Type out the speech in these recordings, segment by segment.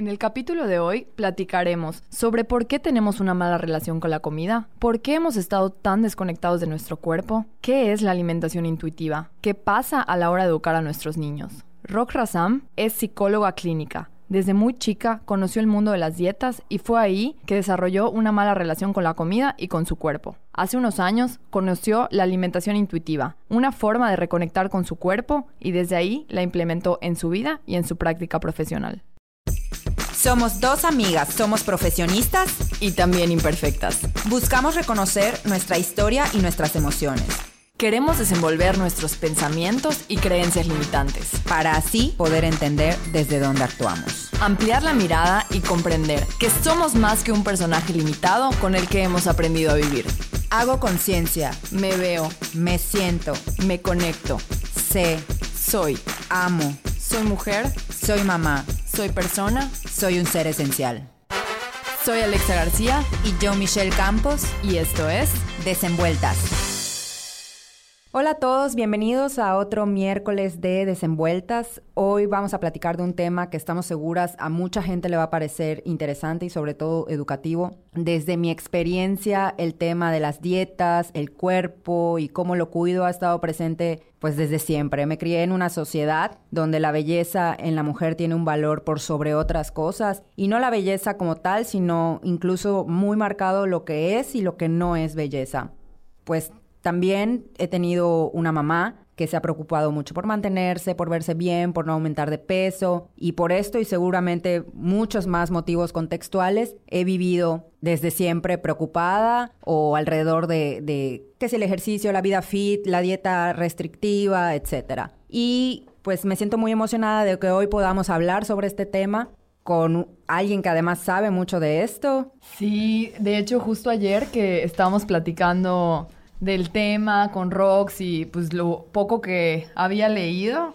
En el capítulo de hoy platicaremos sobre por qué tenemos una mala relación con la comida, por qué hemos estado tan desconectados de nuestro cuerpo, qué es la alimentación intuitiva, qué pasa a la hora de educar a nuestros niños. Rock Razam es psicóloga clínica. Desde muy chica conoció el mundo de las dietas y fue ahí que desarrolló una mala relación con la comida y con su cuerpo. Hace unos años conoció la alimentación intuitiva, una forma de reconectar con su cuerpo y desde ahí la implementó en su vida y en su práctica profesional. Somos dos amigas, somos profesionistas y también imperfectas. Buscamos reconocer nuestra historia y nuestras emociones. Queremos desenvolver nuestros pensamientos y creencias limitantes. Para así poder entender desde dónde actuamos. Ampliar la mirada y comprender que somos más que un personaje limitado con el que hemos aprendido a vivir. Hago conciencia, me veo, me siento, me conecto, sé, soy, amo, soy mujer, soy mamá, soy persona, soy un ser esencial. Soy Alexa García y yo Michelle Campos y esto es Desenvueltas. Hola a todos, bienvenidos a otro miércoles de Desenvueltas. Hoy vamos a platicar de un tema que estamos seguras a mucha gente le va a parecer interesante y sobre todo educativo. Desde mi experiencia, el tema de las dietas, el cuerpo y cómo lo cuido ha estado presente pues desde siempre. Me crié en una sociedad donde la belleza en la mujer tiene un valor por sobre otras cosas y no la belleza como tal, sino incluso muy marcado lo que es y lo que no es belleza. Pues también he tenido una mamá que se ha preocupado mucho por mantenerse, por verse bien, por no aumentar de peso y por esto y seguramente muchos más motivos contextuales he vivido desde siempre preocupada o alrededor de, de qué es el ejercicio, la vida fit, la dieta restrictiva, etc. Y pues me siento muy emocionada de que hoy podamos hablar sobre este tema con alguien que además sabe mucho de esto. Sí, de hecho justo ayer que estábamos platicando del tema con Rox y pues lo poco que había leído,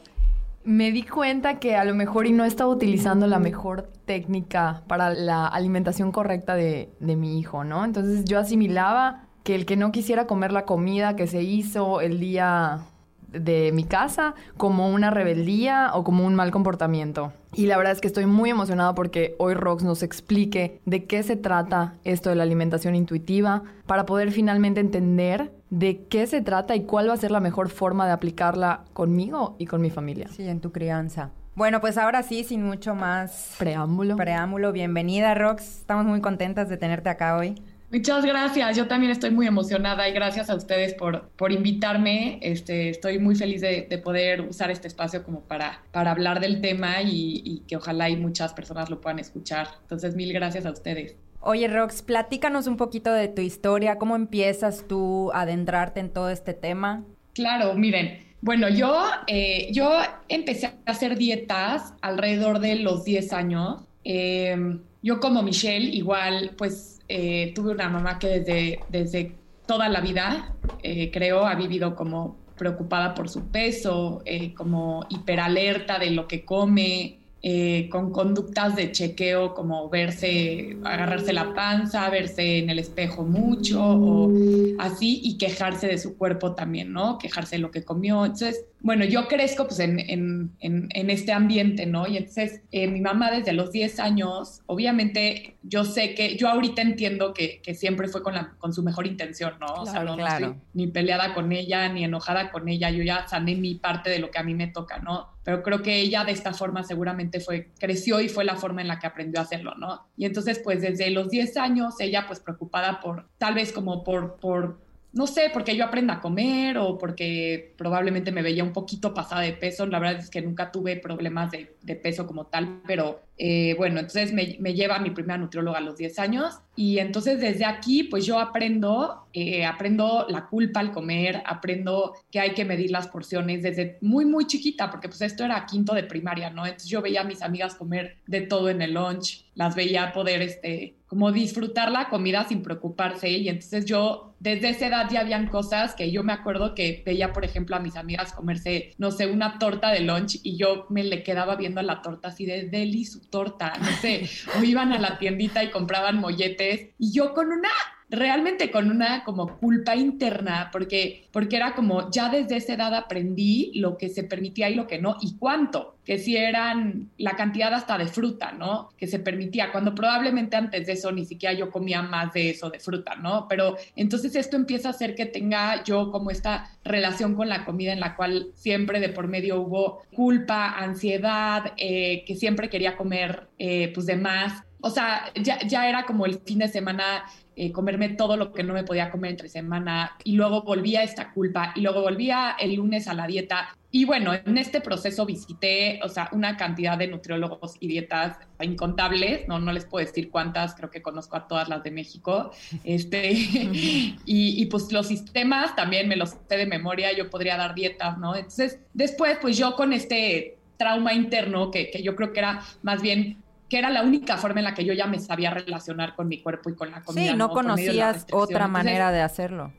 me di cuenta que a lo mejor y no estaba utilizando la mejor técnica para la alimentación correcta de, de mi hijo, ¿no? Entonces yo asimilaba que el que no quisiera comer la comida que se hizo el día de mi casa como una rebeldía o como un mal comportamiento. Y la verdad es que estoy muy emocionada porque hoy Rox nos explique de qué se trata esto de la alimentación intuitiva para poder finalmente entender de qué se trata y cuál va a ser la mejor forma de aplicarla conmigo y con mi familia. Sí, en tu crianza. Bueno, pues ahora sí, sin mucho más preámbulo. Preámbulo, bienvenida Rox. Estamos muy contentas de tenerte acá hoy. Muchas gracias, yo también estoy muy emocionada y gracias a ustedes por, por invitarme. Este, estoy muy feliz de, de poder usar este espacio como para, para hablar del tema y, y, que ojalá y muchas personas lo puedan escuchar. Entonces, mil gracias a ustedes. Oye, Rox, platícanos un poquito de tu historia, cómo empiezas tú a adentrarte en todo este tema. Claro, miren, bueno, yo, eh, yo empecé a hacer dietas alrededor de los 10 años. Eh, yo como Michelle, igual, pues eh, tuve una mamá que desde, desde toda la vida, eh, creo, ha vivido como preocupada por su peso, eh, como hiperalerta de lo que come, eh, con conductas de chequeo como verse, agarrarse la panza, verse en el espejo mucho o así y quejarse de su cuerpo también, ¿no? Quejarse de lo que comió. Entonces, bueno, yo crezco pues en, en, en, este ambiente, ¿no? Y entonces eh, mi mamá desde los 10 años, obviamente yo sé que, yo ahorita entiendo que, que siempre fue con, la, con su mejor intención, ¿no? Claro, o sea, no, claro. no estoy ni peleada con ella, ni enojada con ella, yo ya sané mi parte de lo que a mí me toca, ¿no? pero creo que ella de esta forma seguramente fue, creció y fue la forma en la que aprendió a hacerlo, ¿no? Y entonces, pues desde los 10 años, ella pues preocupada por, tal vez como por, por no sé, porque yo aprenda a comer o porque probablemente me veía un poquito pasada de peso. La verdad es que nunca tuve problemas de, de peso como tal, pero eh, bueno, entonces me, me, lleva mi primera nutrióloga a los 10 años y entonces desde aquí pues yo aprendo, eh, aprendo la culpa al comer, aprendo que hay que medir las porciones desde muy, muy chiquita, porque pues esto era quinto de primaria, ¿no? Entonces yo veía a mis amigas comer de todo en el lunch, las veía poder, este, como disfrutar la comida sin preocuparse y entonces yo desde esa edad ya habían cosas que yo me acuerdo que veía, por ejemplo, a mis amigas comerse, no sé, una torta de lunch y yo me le quedaba viendo a la torta así de deli su torta, no sé, o iban a la tiendita y compraban molletes y yo con una realmente con una como culpa interna, porque, porque era como ya desde esa edad aprendí lo que se permitía y lo que no, y cuánto. que sí eran la cantidad hasta de fruta, ¿no? Que se permitía, cuando probablemente antes de eso ni siquiera yo comía más de eso, de fruta, ¿no? Pero entonces esto empieza a hacer que tenga yo como esta relación con la comida en la cual siempre de por medio hubo culpa, ansiedad, eh, que siempre quería comer eh, pues de más. O sea, ya, ya era como el fin de semana eh, comerme todo lo que no me podía comer entre semana y luego volvía esta culpa y luego volvía el lunes a la dieta. Y bueno, en este proceso visité, o sea, una cantidad de nutriólogos y dietas incontables, no, no les puedo decir cuántas, creo que conozco a todas las de México. Este, y, y pues los sistemas también me los sé de memoria, yo podría dar dietas, ¿no? Entonces, después, pues yo con este trauma interno, que, que yo creo que era más bien que era la única forma en la que yo ya me sabía relacionar con mi cuerpo y con la comida. Sí, no, conocías otra manera de hacerlo.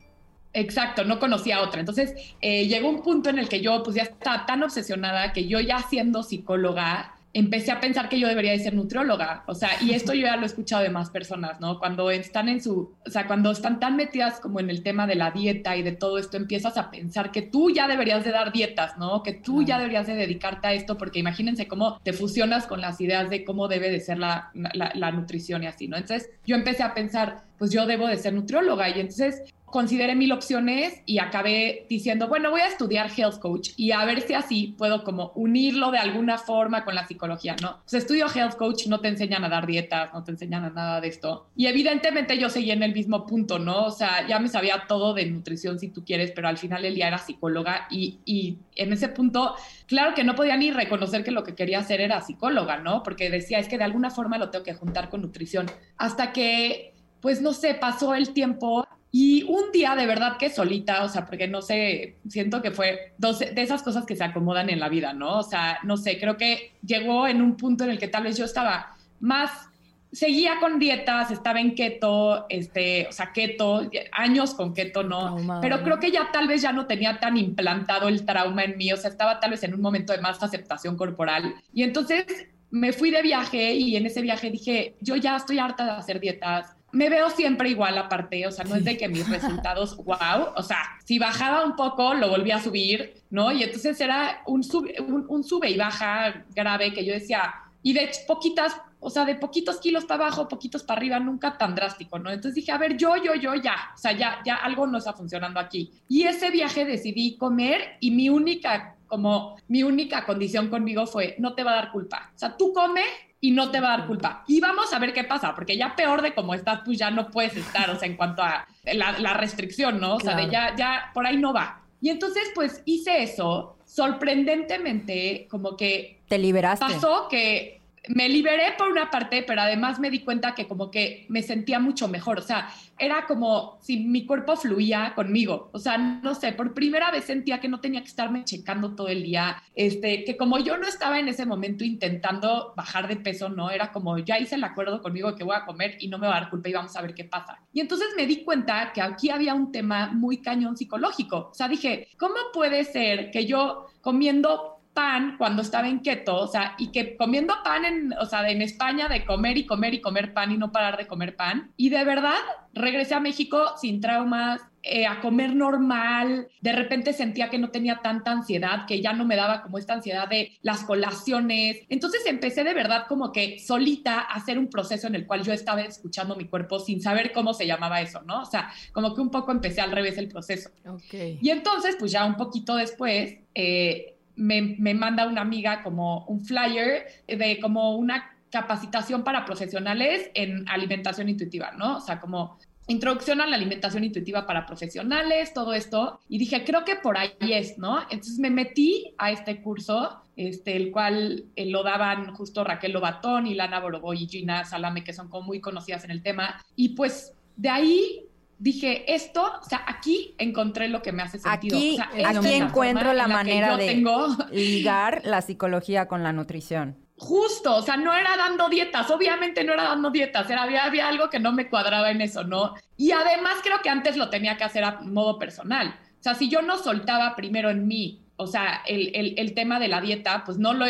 Exacto, no conocía otra. Entonces, eh, llegó un punto en el que yo pues ya estaba tan obsesionada que yo ya siendo psicóloga, empecé a pensar que yo debería de ser nutrióloga. O sea, y esto yo ya lo he escuchado de más personas, ¿no? Cuando están en su, o sea, cuando están tan metidas como en el tema de la dieta y de todo esto, empiezas a pensar que tú ya deberías de dar dietas, ¿no? Que tú ya deberías de dedicarte a esto, porque imagínense cómo te fusionas con las ideas de cómo debe de ser la, la, la nutrición y así, ¿no? Entonces yo empecé a pensar, pues yo debo de ser nutrióloga y entonces consideré mil opciones y acabé diciendo, bueno, voy a estudiar health coach y a ver si así puedo como unirlo de alguna forma con la psicología, ¿no? Pues estudio health coach, no te enseñan a dar dietas, no te enseñan a nada de esto. Y evidentemente yo seguí en el mismo punto, ¿no? O sea, ya me sabía todo de nutrición si tú quieres, pero al final el día era psicóloga y, y en ese punto, claro que no podía ni reconocer que lo que quería hacer era psicóloga, ¿no? Porque decía, es que de alguna forma lo tengo que juntar con nutrición. Hasta que pues no sé, pasó el tiempo y un día de verdad que solita, o sea, porque no sé, siento que fue dos, de esas cosas que se acomodan en la vida, ¿no? O sea, no sé, creo que llegó en un punto en el que tal vez yo estaba más, seguía con dietas, estaba en keto, este, o sea, keto, años con keto, ¿no? Pero creo que ya tal vez ya no tenía tan implantado el trauma en mí, o sea, estaba tal vez en un momento de más aceptación corporal. Y entonces me fui de viaje y en ese viaje dije, yo ya estoy harta de hacer dietas me veo siempre igual aparte, o sea, no es de que mis resultados, wow, o sea, si bajaba un poco, lo volví a subir, ¿no? Y entonces era un sube, un, sube y baja grave que yo decía, y de poquitas, o sea, de poquitos kilos para abajo, poquitos para arriba, nunca tan drástico, ¿no? Entonces dije, a ver, yo, yo, yo, ya, o sea, ya, ya algo no está funcionando aquí. Y ese viaje decidí comer y mi única como mi única condición conmigo fue, no te va a dar culpa. O sea, tú come y no te va a dar culpa. Y vamos a ver qué pasa, porque ya peor de cómo estás, pues ya no puedes estar, o sea, en cuanto a la, restricción, ¿no? O sea, de ya, ya, por ahí no va. Y entonces, pues hice eso, sorprendentemente, como que... Te liberaste. Pasó que me liberé por una parte, pero además me di cuenta que como que me sentía mucho mejor, o sea, era como si mi cuerpo fluía conmigo, o sea, no sé, por primera vez sentía que no tenía que estarme checando todo el día, este, que como yo no estaba en ese momento intentando bajar de peso, no, era como ya hice el acuerdo conmigo que voy a comer y no me va a dar culpa y vamos a ver qué pasa. Y entonces me di cuenta que aquí había un tema muy cañón psicológico, o sea, dije, ¿cómo puede ser que yo comiendo pan cuando estaba en keto, o sea, y que comiendo pan en, o sea, en España de comer y comer y comer pan y no parar de comer pan. Y de verdad, regresé a México sin traumas, eh, a comer normal. De repente sentía que no tenía tanta ansiedad, que ya no me daba como esta ansiedad de las colaciones. Entonces empecé de verdad como que solita a hacer un proceso en el cual yo estaba escuchando mi cuerpo sin saber cómo se llamaba eso, ¿no? O sea, como que un poco empecé al revés el proceso. Okay. Y entonces, pues ya un poquito después, eh, me, manda una amiga como un flyer de como una capacitación para profesionales en alimentación intuitiva, ¿no? O sea, como introducción a la alimentación intuitiva para profesionales, todo esto, y dije, creo que por ahí es, ¿no? Entonces me metí a este curso, este, el cual eh, lo daban justo Raquel Lobatón y Lana Boroboy y Gina Salame, que son como muy conocidas en el tema, y pues de ahí dije, esto, o sea, aquí encontré lo que me hace sentido. Aquí, aquí encuentro la, manera de ligar la psicología con la nutrición. Justo, o sea, no era dando dietas, obviamente no era dando dietas, era, había, había algo que no me cuadraba en eso, ¿no? Y además creo que antes lo tenía que hacer a modo personal. O sea, si yo no soltaba primero en mí o sea, el, tema de la dieta, pues no, lo,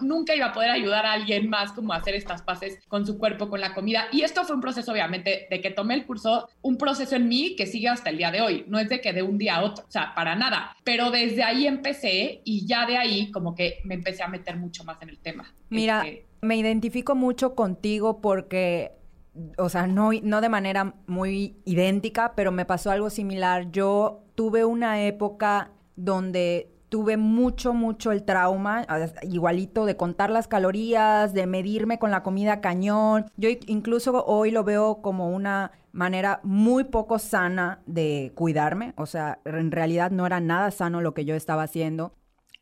nunca iba a poder ayudar a alguien más como a hacer estas paces con su cuerpo, con la comida. Y esto fue un proceso, obviamente, de que tomé el curso, un proceso en mí que sigue hasta el día de hoy. No es de que de un día a otro, o sea, para nada. Pero desde ahí empecé y ya de ahí como que me empecé a meter mucho más en el tema. Mira, este, me identifico mucho contigo porque o sea, no, no de manera muy idéntica, pero me pasó algo similar. Yo tuve una época donde tuve mucho, mucho el trauma, igualito de contar las calorías, de medirme con la comida cañón. Yo incluso hoy lo veo como una manera muy poco sana de cuidarme, o sea, en realidad no era nada sano lo que yo estaba haciendo.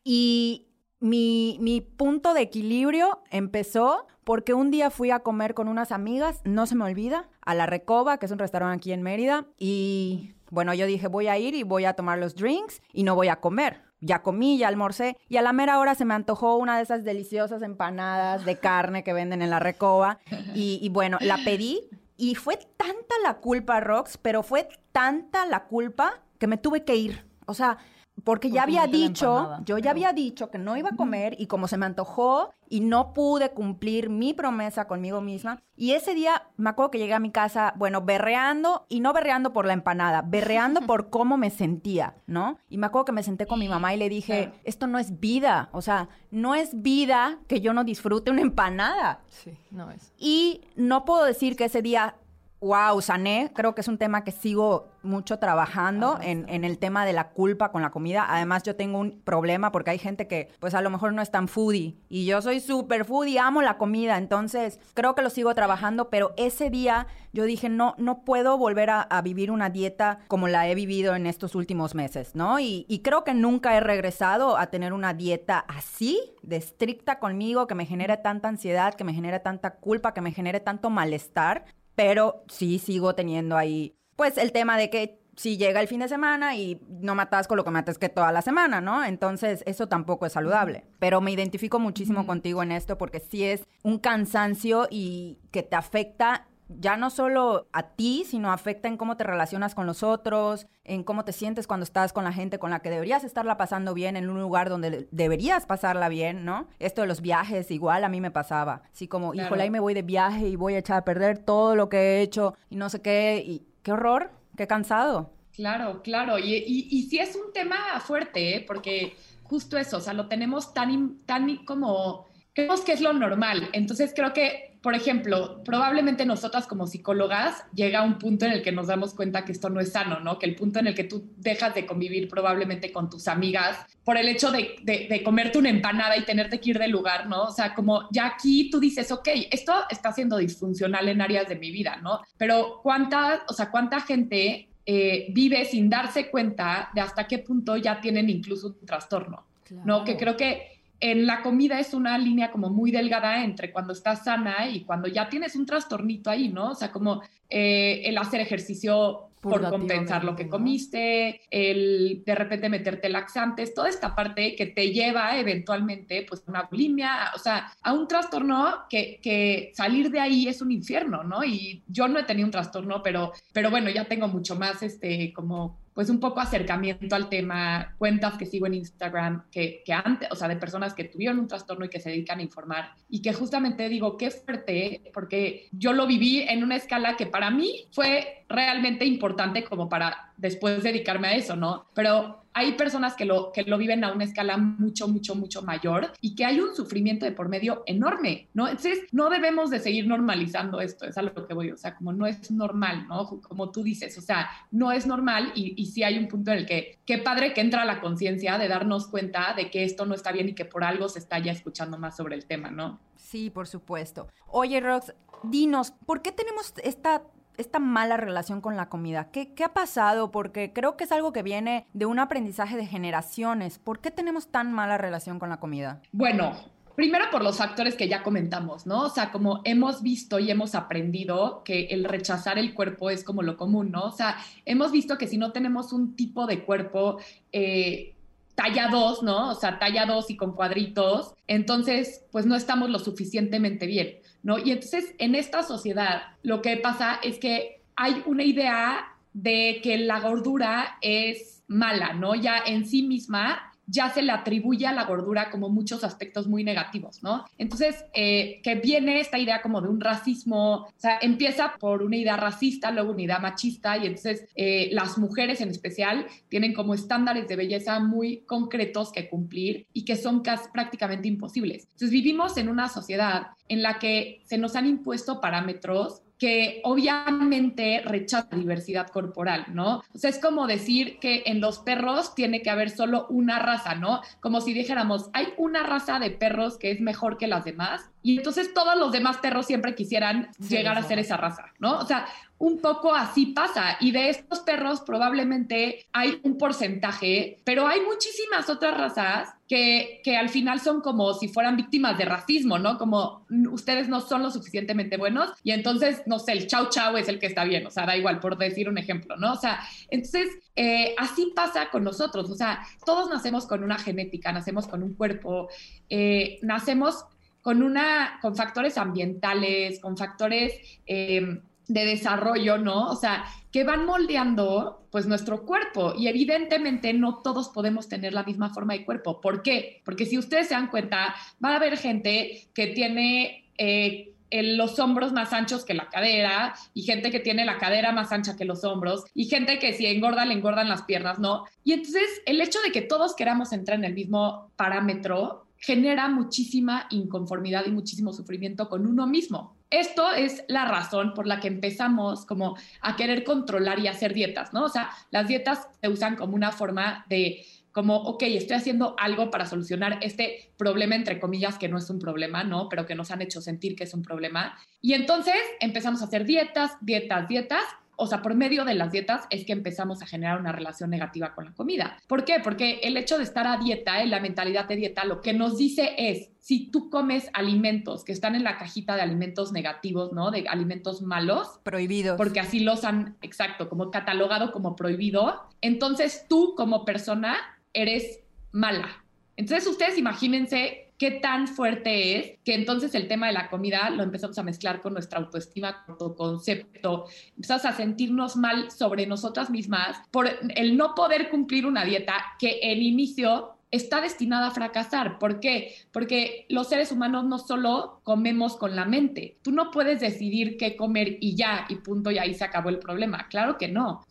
Y mi, mi punto de equilibrio empezó porque un día fui a comer con unas amigas, no se me olvida, a La Recoba, que es un restaurante aquí en Mérida, y bueno, yo dije, voy a ir y voy a tomar los drinks y no voy a comer. Ya comí, ya almorcé y a la mera hora se me antojó una de esas deliciosas empanadas de carne que venden en La Recoba y, bueno, la pedí y fue tanta la culpa, Rox, pero fue tanta la culpa que me tuve que ir. O sea, porque ya había dicho, yo ya había dicho que no iba a comer y como se me antojó y no pude cumplir mi promesa conmigo misma. Y ese día me acuerdo que llegué a mi casa, bueno, berreando y no berreando por la empanada, berreando por cómo me sentía, ¿no? Y me acuerdo que me senté con mi mamá y le dije, esto no es vida, o sea, no es vida que yo no disfrute una empanada. Sí, no es. Y no puedo decir que ese día wow, sané. Creo que es un tema que sigo mucho trabajando en, en, el tema de la culpa con la comida. Además, yo tengo un problema porque hay gente que, pues a lo mejor no es tan foodie. Y yo soy súper foodie, amo la comida. Entonces, creo que lo sigo trabajando. Pero ese día yo dije, no, no puedo volver a, vivir una dieta como la he vivido en estos últimos meses, ¿no? Y, y creo que nunca he regresado a tener una dieta así, de estricta conmigo, que me genere tanta ansiedad, que me genere tanta culpa, que me genere tanto malestar pero sí sigo teniendo ahí, pues el tema de que si llega el fin de semana y no matas con lo que matas que toda la semana, ¿no? Entonces, eso tampoco es saludable. Pero me identifico muchísimo contigo en esto porque sí es un cansancio y que te afecta ya no solo a ti, sino afecta en cómo te relacionas con los otros, en cómo te sientes cuando estás con la gente con la que deberías estarla pasando bien en un lugar donde deberías pasarla bien, ¿no? Esto de los viajes, igual a mí me pasaba. Así como, híjole, ahí me voy de viaje y voy a echar a perder todo lo que he hecho y no sé qué. Y qué horror, qué cansado. Claro, claro. Y, y, y sí es un tema fuerte, ¿eh? porque justo eso, o sea, lo tenemos tan, tan como creemos que es lo normal. Entonces creo que, por ejemplo, probablemente nosotras como psicólogas llega un punto en el que nos damos cuenta que esto no es sano, ¿no? Que el punto en el que tú dejas de convivir probablemente con tus amigas por el hecho de, de, comerte una empanada y tenerte que ir del lugar, ¿no? O sea, como ya aquí tú dices, ok, esto está siendo disfuncional en áreas de mi vida, ¿no? Pero cuánta, o sea, cuánta gente eh, vive sin darse cuenta de hasta qué punto ya tienen incluso un trastorno, ¿no? Que creo que en la comida es una línea como muy delgada entre cuando estás sana y cuando ya tienes un trastornito ahí, ¿no? O sea, como eh, el hacer ejercicio por compensar lo que comiste, el de repente meterte laxantes, toda esta parte que te lleva eventualmente pues a una bulimia, o sea, a un trastorno que, que, salir de ahí es un infierno, ¿no? Y yo no he tenido un trastorno, pero, pero bueno, ya tengo mucho más este como pues un poco acercamiento al tema, cuentas que sigo en Instagram, que, que, antes, o sea, de personas que tuvieron un trastorno y que se dedican a informar, y que justamente digo, qué fuerte, porque yo lo viví en una escala que para mí fue realmente importante como para después dedicarme a eso, ¿no? Pero hay personas que lo, que lo viven a una escala mucho, mucho, mucho mayor y que hay un sufrimiento de por medio enorme, ¿no? Entonces, no debemos de seguir normalizando esto, es a lo que voy, o sea, como no es normal, ¿no? Como tú dices, o sea, no es normal y, y sí hay un punto en el que, qué padre que entra la conciencia de darnos cuenta de que esto no está bien y que por algo se está ya escuchando más sobre el tema, ¿no? Sí, por supuesto. Oye, Rox, dinos, ¿por qué tenemos esta esta mala relación con la comida? ¿Qué, ¿Qué, ha pasado? Porque creo que es algo que viene de un aprendizaje de generaciones. ¿Por qué tenemos tan mala relación con la comida? Bueno, primero por los factores que ya comentamos, ¿no? O sea, como hemos visto y hemos aprendido que el rechazar el cuerpo es como lo común, ¿no? O sea, hemos visto que si no tenemos un tipo de cuerpo... Eh, talla 2, ¿no? O sea, talla 2 y con cuadritos, entonces pues no estamos lo suficientemente bien. ¿No? Y entonces en esta sociedad lo que pasa es que hay una idea de que la gordura es mala, ¿no? Ya en sí misma ya se le atribuye a la gordura como muchos aspectos muy negativos, ¿no? Entonces, eh, que viene esta idea como de un racismo, o sea, empieza por una idea racista, luego una idea machista, y entonces eh, las mujeres en especial tienen como estándares de belleza muy concretos que cumplir y que son casi prácticamente imposibles. Entonces, vivimos en una sociedad en la que se nos han impuesto parámetros que obviamente rechaza la diversidad corporal, ¿no? O sea, es como decir que en los perros tiene que haber solo una raza, ¿no? Como si dijéramos, hay una raza de perros que es mejor que las demás y entonces todos los demás perros siempre quisieran llegar a ser esa raza, ¿no? O sea, un poco así pasa. Y de estos perros probablemente hay un porcentaje, pero hay muchísimas otras razas que, que, al final son como si fueran víctimas de racismo, ¿no? Como ustedes no son lo suficientemente buenos y entonces, no sé, el chau chau es el que está bien, o sea, da igual, por decir un ejemplo, ¿no? O sea, entonces, eh, así pasa con nosotros, o sea, todos nacemos con una genética, nacemos con un cuerpo, eh, nacemos con, una, con factores ambientales, con factores... Eh, de desarrollo, ¿no? O sea, que van moldeando pues nuestro cuerpo y evidentemente no todos podemos tener la misma forma de cuerpo. ¿Por qué? Porque si ustedes se dan cuenta, va a haber gente que tiene... Eh, los hombros más anchos que la cadera y gente que tiene la cadera más ancha que los hombros y gente que si engorda le engordan las piernas, ¿no? Y entonces el hecho de que todos queramos entrar en el mismo parámetro genera muchísima inconformidad y muchísimo sufrimiento con uno mismo. Esto es la razón por la que empezamos como a querer controlar y hacer dietas, ¿no? O sea, las dietas se usan como una forma de como, ok, estoy haciendo algo para solucionar este problema, entre comillas, que no es un problema, ¿no? Pero que nos han hecho sentir que es un problema. Y entonces empezamos a hacer dietas, dietas, dietas, o sea, por medio de las dietas es que empezamos a generar una relación negativa con la comida. ¿Por qué? Porque el hecho de estar a dieta, en la mentalidad de dieta, lo que nos dice es, si tú comes alimentos que están en la cajita de alimentos negativos, ¿no? De alimentos malos. Prohibidos. Porque así los han, exacto, como catalogado como prohibido. Entonces tú como persona eres mala. Entonces ustedes imagínense qué tan fuerte es que entonces el tema de la comida lo empezamos a mezclar con nuestra autoestima, concepto, empezamos a sentirnos mal sobre nosotras mismas por el no poder cumplir una dieta que en inicio está destinada a fracasar. ¿Por qué? Porque los seres humanos no solo comemos con la mente. Tú no puedes decidir qué comer y ya, y punto, y ahí se acabó el problema. Claro que no.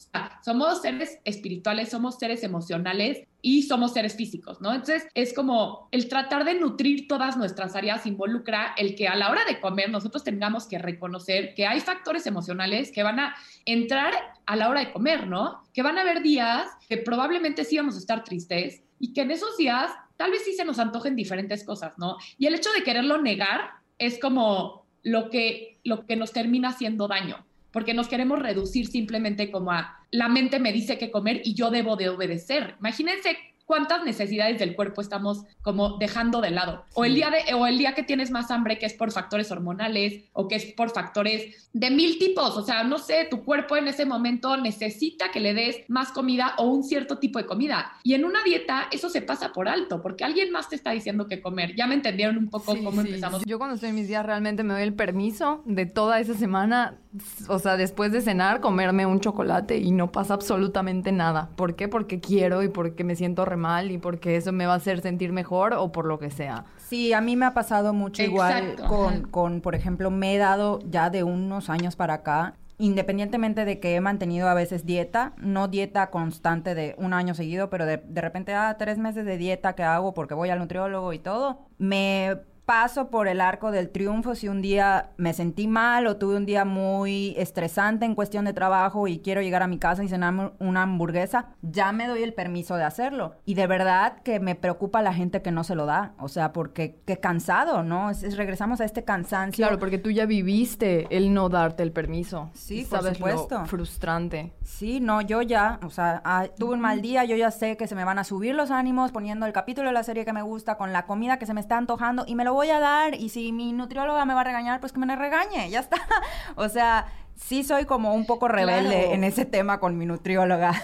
somos seres espirituales, somos seres emocionales y somos seres físicos, ¿no? Entonces es como el tratar de nutrir todas nuestras áreas involucra el que a la hora de comer nosotros tengamos que reconocer que hay factores emocionales que van a entrar a la hora de comer, ¿no? Que van a haber días que probablemente sí vamos a estar tristes, y que en esos días tal vez sí se nos antojen diferentes cosas, ¿no? Y el hecho de quererlo negar es como lo que, lo que nos termina haciendo daño, porque nos queremos reducir simplemente como a la mente me dice qué comer y yo debo de obedecer. Imagínense cuántas necesidades del cuerpo estamos como dejando de lado. O el día de, o el día que tienes más hambre que es por factores hormonales o que es por factores de mil tipos. O sea, no sé, tu cuerpo en ese momento necesita que le des más comida o un cierto tipo de comida. Y en una dieta eso se pasa por alto porque alguien más te está diciendo qué comer. Ya me entendieron un poco cómo empezamos. Yo cuando estoy en mis días realmente me doy el permiso de toda esa semana, o sea, después de cenar, comerme un chocolate y no pasa absolutamente nada. ¿Por qué? Porque quiero y porque me siento mal y porque eso me va a hacer sentir mejor o por lo que sea. Sí, a mí me ha pasado mucho igual con, con, por ejemplo, me he dado ya de unos años para acá, independientemente de que he mantenido a veces dieta, no dieta constante de un año seguido, pero de, de repente, ah, tres meses de dieta que hago porque voy al nutriólogo y todo, me paso por el arco del triunfo si un día me sentí mal o tuve un día muy estresante en cuestión de trabajo y quiero llegar a mi casa y cenar una hamburguesa, ya me doy el permiso de hacerlo. Y de verdad que me preocupa la gente que no se lo da, o sea, porque qué cansado, ¿no? Es, regresamos a este cansancio. Claro, porque tú ya viviste el no darte el permiso. Sí, por supuesto. frustrante. Sí, no, yo ya, o sea, ah, tuve un mal día, yo ya sé que se me van a subir los ánimos poniendo el capítulo de la serie que me gusta con la comida que se me está antojando y me lo voy a dar y si mi nutrióloga me va a regañar, pues que me regañe, ya está. O sea, sí soy como un poco rebelde en ese tema con mi nutrióloga.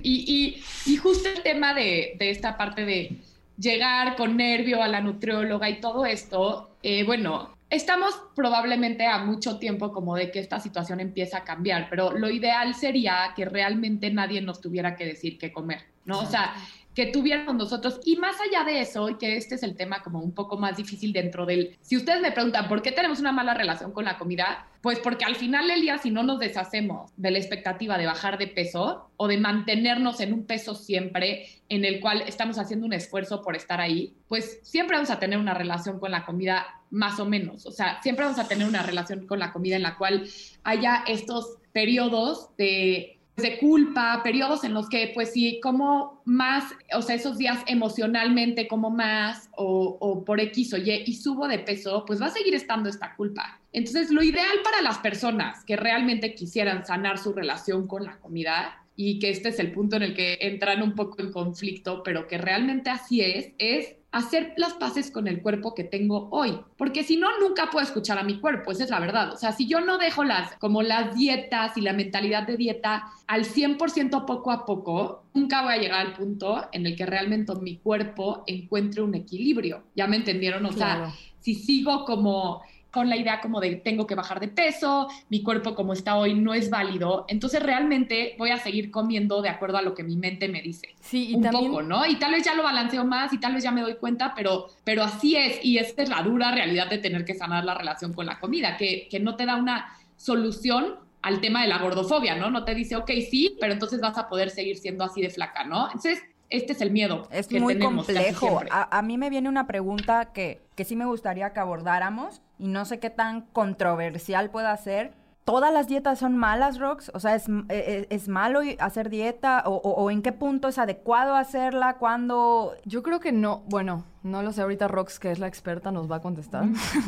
Y, y, justo el tema de, de, esta parte de llegar con nervio a la nutrióloga y todo esto, eh, bueno, estamos probablemente a mucho tiempo como de que esta situación empieza a cambiar, pero lo ideal sería que realmente nadie nos tuviera que decir qué comer, ¿no? O sea, que tuviéramos nosotros. Y más allá de eso, y que este es el tema como un poco más difícil dentro del, si ustedes me preguntan, ¿por qué tenemos una mala relación con la comida? Pues porque al final del día, si no nos deshacemos de la expectativa de bajar de peso o de mantenernos en un peso siempre en el cual estamos haciendo un esfuerzo por estar ahí, pues siempre vamos a tener una relación con la comida más o menos. O sea, siempre vamos a tener una relación con la comida en la cual haya estos periodos de de culpa, periodos en los que, pues sí, como más, o sea, esos días emocionalmente como más o, por X o Y y subo de peso, pues va a seguir estando esta culpa. Entonces, lo ideal para las personas que realmente quisieran sanar su relación con la comida y que este es el punto en el que entran un poco en conflicto, pero que realmente así es, es hacer las paces con el cuerpo que tengo hoy, porque si no, nunca puedo escuchar a mi cuerpo, esa es la verdad. O sea, si yo no dejo las, como las dietas y la mentalidad de dieta al 100% poco a poco, nunca voy a llegar al punto en el que realmente mi cuerpo encuentre un equilibrio. ¿Ya me entendieron? O sea, si sigo como con la idea como de tengo que bajar de peso, mi cuerpo como está hoy no es válido, entonces realmente voy a seguir comiendo de acuerdo a lo que mi mente me dice. Sí, y un también... poco, ¿no? Y tal vez ya lo balanceo más y tal vez ya me doy cuenta, pero, pero así es y esta es la dura realidad de tener que sanar la relación con la comida, que, que no te da una solución al tema de la gordofobia, ¿no? No te dice, ok, sí, pero entonces vas a poder seguir siendo así de flaca, ¿no? Entonces, este es el miedo. Es muy complejo. A, a, mí me viene una pregunta que, que sí me gustaría que abordáramos y no sé qué tan controversial pueda ser. ¿Todas las dietas son malas, Rox? O sea, ¿es, e, e, es, malo hacer dieta? O, o, en qué punto es adecuado hacerla? ¿Cuándo...? Yo creo que no. Bueno, no lo sé. Ahorita Rox, que es la experta, nos va a contestar.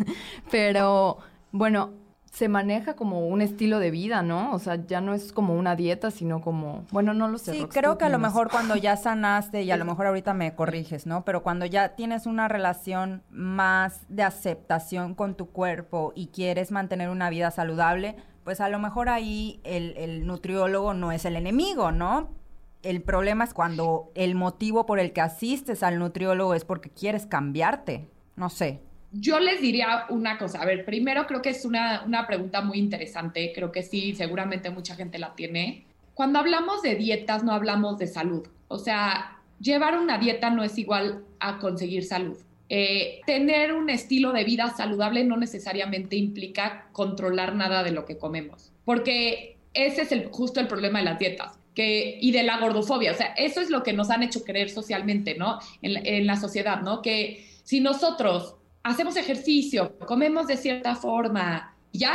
Pero, bueno, se maneja como un estilo de vida, ¿no? O sea, ya no es como una dieta, sino como, bueno, no lo sé. Sí, creo que a lo mejor cuando ya sanaste, y a lo mejor ahorita me corriges, ¿no? Pero cuando ya tienes una relación más de aceptación con tu cuerpo y quieres mantener una vida saludable, pues a lo mejor ahí el, el nutriólogo no es el enemigo, ¿no? El problema es cuando el motivo por el que asistes al nutriólogo es porque quieres cambiarte. No sé. Yo les diría una cosa, a ver, primero creo que es una, una, pregunta muy interesante, creo que sí, seguramente mucha gente la tiene. Cuando hablamos de dietas no hablamos de salud, o sea, llevar una dieta no es igual a conseguir salud. Eh, tener un estilo de vida saludable no necesariamente implica controlar nada de lo que comemos, porque ese es el, justo el problema de las dietas. Que, y de la gordofobia, o sea, eso es lo que nos han hecho creer socialmente, ¿no? En, en la sociedad, ¿no? Que si nosotros hacemos ejercicio, comemos de cierta forma, ya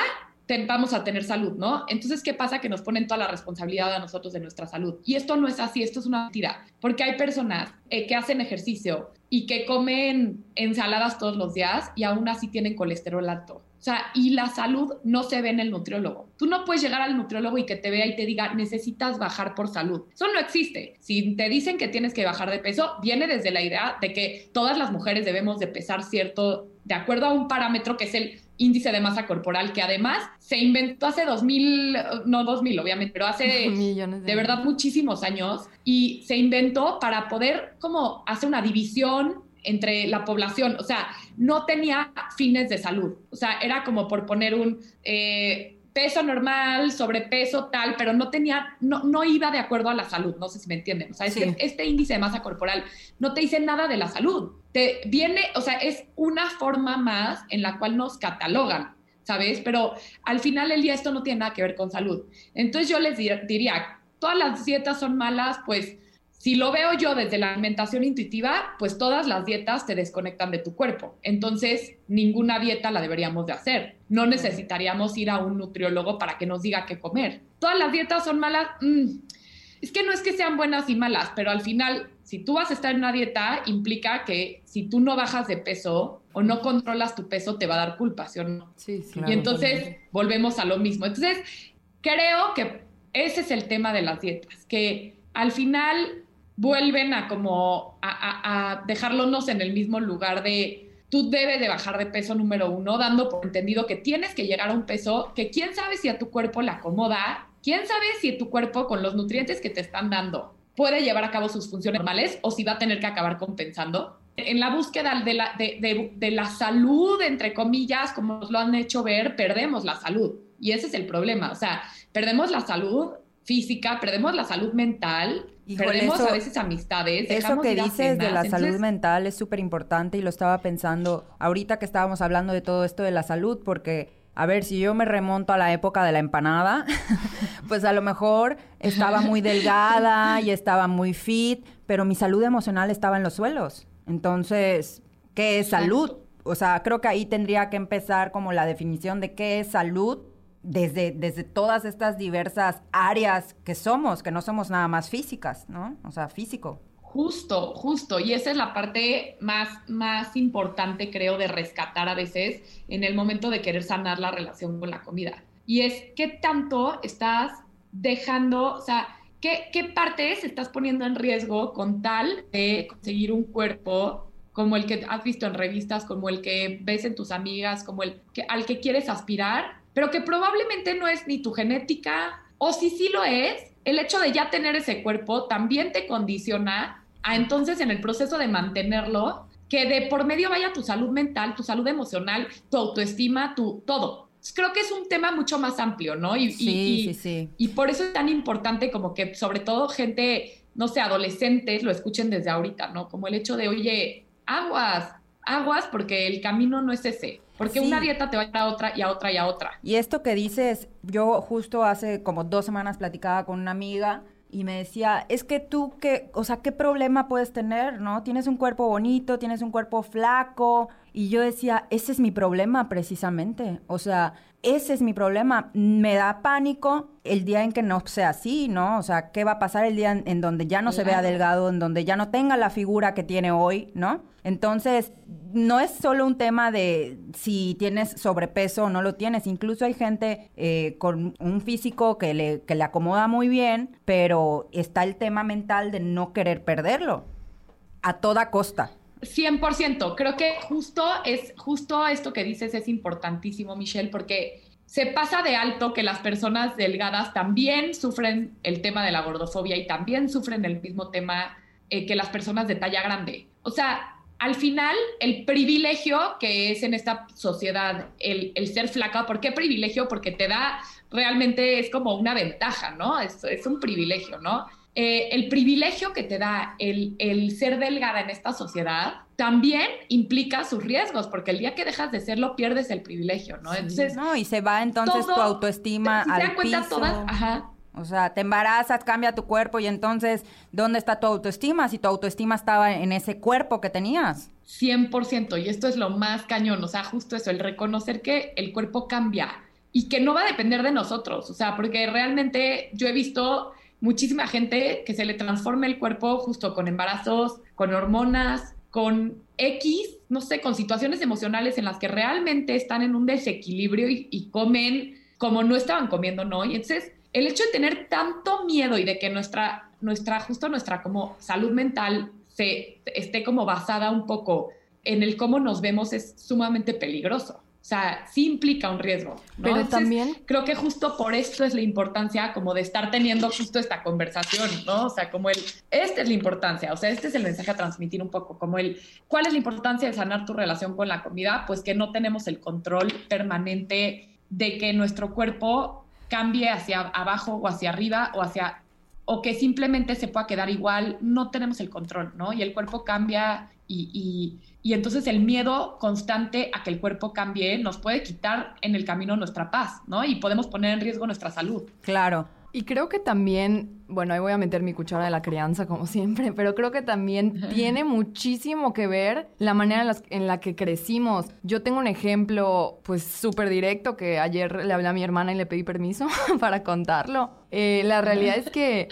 vamos a tener salud, ¿no? Entonces, ¿qué pasa? Que nos ponen toda la responsabilidad a nosotros de nuestra salud. Y esto no es así, esto es una mentira, porque hay personas eh, que hacen ejercicio y que comen ensaladas todos los días y aún así tienen colesterol alto. O sea, y la salud no se ve en el nutriólogo. Tú no puedes llegar al nutriólogo y que te vea y te diga, necesitas bajar por salud. Eso no existe. Si te dicen que tienes que bajar de peso, viene desde la idea de que todas las mujeres debemos de pesar cierto, de acuerdo a un parámetro que es el índice de masa corporal, que además se inventó hace 2000, no 2000 obviamente, pero hace Millones de, de verdad muchísimos años y se inventó para poder como hacer una división entre la población, o sea, no tenía fines de salud, o sea, era como por poner un eh, peso normal, sobrepeso tal, pero no tenía, no, no iba de acuerdo a la salud, no sé si me entienden, o sea, este índice de masa corporal no te dice nada de la salud, te viene, o sea, es una forma más en la cual nos catalogan, ¿sabes? Pero al final del día esto no tiene nada que ver con salud. Entonces yo les diría, todas las dietas son malas, pues si lo veo yo desde la alimentación intuitiva, pues todas las dietas te desconectan de tu cuerpo. Entonces, ninguna dieta la deberíamos de hacer. No necesitaríamos ir a un nutriólogo para que nos diga qué comer. Todas las dietas son malas. Mm, es que no es que sean buenas y malas, pero al final, si tú vas a estar en una dieta, implica que si tú no bajas de peso o no controlas tu peso, te va a dar culpa, ¿sí o no? Sí, sí. y entonces volvemos a lo mismo. Entonces, creo que ese es el tema de las dietas, que al final vuelven a como a, dejarlos en el mismo lugar de tú debes de bajar de peso número uno, dando por entendido que tienes que llegar a un peso que quién sabe si a tu cuerpo le acomoda, quién sabe si tu cuerpo con los nutrientes que te están dando puede llevar a cabo sus funciones normales o si va a tener que acabar compensando. En la búsqueda de la, de, de, de la salud, entre comillas, como nos lo han hecho ver, perdemos la salud. Y ese es el problema. O sea, perdemos la salud física, perdemos la salud mental, perdemos a veces amistades. Eso que dices de la salud mental es súper importante y lo estaba pensando ahorita que estábamos hablando de todo esto de la salud, porque, a ver, si yo me remonto a la época de la empanada, pues a lo mejor estaba muy delgada y estaba muy fit, pero mi salud emocional estaba en los suelos. Entonces, ¿qué es salud? O sea, creo que ahí tendría que empezar como la definición de qué es salud desde, desde todas estas diversas áreas que somos, que no somos nada más físicas, ¿no? O sea, físico. Justo, justo. Y esa es la parte más, más importante, creo, de rescatar a veces en el momento de querer sanar la relación con la comida. Y es qué tanto estás dejando, o sea, qué, qué partes estás poniendo en riesgo con tal de conseguir un cuerpo como el que has visto en revistas, como el que ves en tus amigas, como el que, al que quieres aspirar, pero que probablemente no es ni tu genética, o si sí lo es, el hecho de ya tener ese cuerpo también te condiciona a entonces en el proceso de mantenerlo, que de por medio vaya tu salud mental, tu salud emocional, tu autoestima, tu todo. Creo que es un tema mucho más amplio, ¿no? Y, sí, sí, sí. y por eso es tan importante como que sobre todo gente, no sé, adolescentes lo escuchen desde ahorita, ¿no? Como el hecho de, oye, aguas, aguas porque el camino no es ese. Porque una dieta te va a ir a otra y a otra y a otra. Y esto que dices, yo justo hace como dos semanas platicaba con una amiga y me decía, es que tú, qué, o sea, ¿qué problema puedes tener, no? Tienes un cuerpo bonito, tienes un cuerpo flaco. Y yo decía, ese es mi problema precisamente. O sea, ese es mi problema. Me da pánico el día en que no sea así, ¿no? O sea, ¿qué va a pasar el día en, donde ya no se vea delgado, en donde ya no tenga la figura que tiene hoy, ¿no? Entonces, no es solo un tema de si tienes sobrepeso o no lo tienes. Incluso hay gente eh, con un físico que le, que le acomoda muy bien, pero está el tema mental de no querer perderlo a toda costa. 100%. Creo que justo es justo esto que dices es importantísimo, Michelle, porque se pasa de alto que las personas delgadas también sufren el tema de la gordofobia y también sufren el mismo tema eh, que las personas de talla grande. O sea, al final, el privilegio que es en esta sociedad el, ser flaca, ¿por qué privilegio? Porque te da, realmente es como una ventaja, ¿no? Es un privilegio, ¿no? Eh, el privilegio que te da el, ser delgada en esta sociedad también implica sus riesgos, porque el día que dejas de serlo pierdes el privilegio, ¿no? Entonces, no, y se va entonces tu autoestima si al se cuenta Todas, ajá. O sea, te embarazas, cambia tu cuerpo y entonces, ¿dónde está tu autoestima? Si tu autoestima estaba en ese cuerpo que tenías. 100%, y esto es lo más cañón, o sea, justo eso, el reconocer que el cuerpo cambia y que no va a depender de nosotros, o sea, porque realmente yo he visto muchísima gente que se le transforma el cuerpo justo con embarazos, con hormonas, con X, no sé, con situaciones emocionales en las que realmente están en un desequilibrio y, comen como no estaban comiendo, ¿no? Y entonces, el hecho de tener tanto miedo y de que nuestra, nuestra, justo nuestra como salud mental se esté como basada un poco en el cómo nos vemos es sumamente peligroso. O sea, sí implica un riesgo. Pero también. Creo que justo por esto es la importancia como de estar teniendo justo esta conversación, ¿no? O sea, como el. Esta es la importancia, o sea, este es el mensaje a transmitir un poco, como el. ¿Cuál es la importancia de sanar tu relación con la comida? Pues que no tenemos el control permanente de que nuestro cuerpo cambie hacia abajo o hacia arriba o hacia o que simplemente se pueda quedar igual, no tenemos el control, ¿no? Y el cuerpo cambia y, y, entonces el miedo constante a que el cuerpo cambie nos puede quitar en el camino nuestra paz, ¿no? Y podemos poner en riesgo nuestra salud. Claro. Y creo que también, bueno, ahí voy a meter mi cuchara de la crianza como siempre, pero creo que también tiene muchísimo que ver la manera en la, que crecimos. Yo tengo un ejemplo pues súper directo que ayer le hablé a mi hermana y le pedí permiso para contarlo. Eh, la realidad es que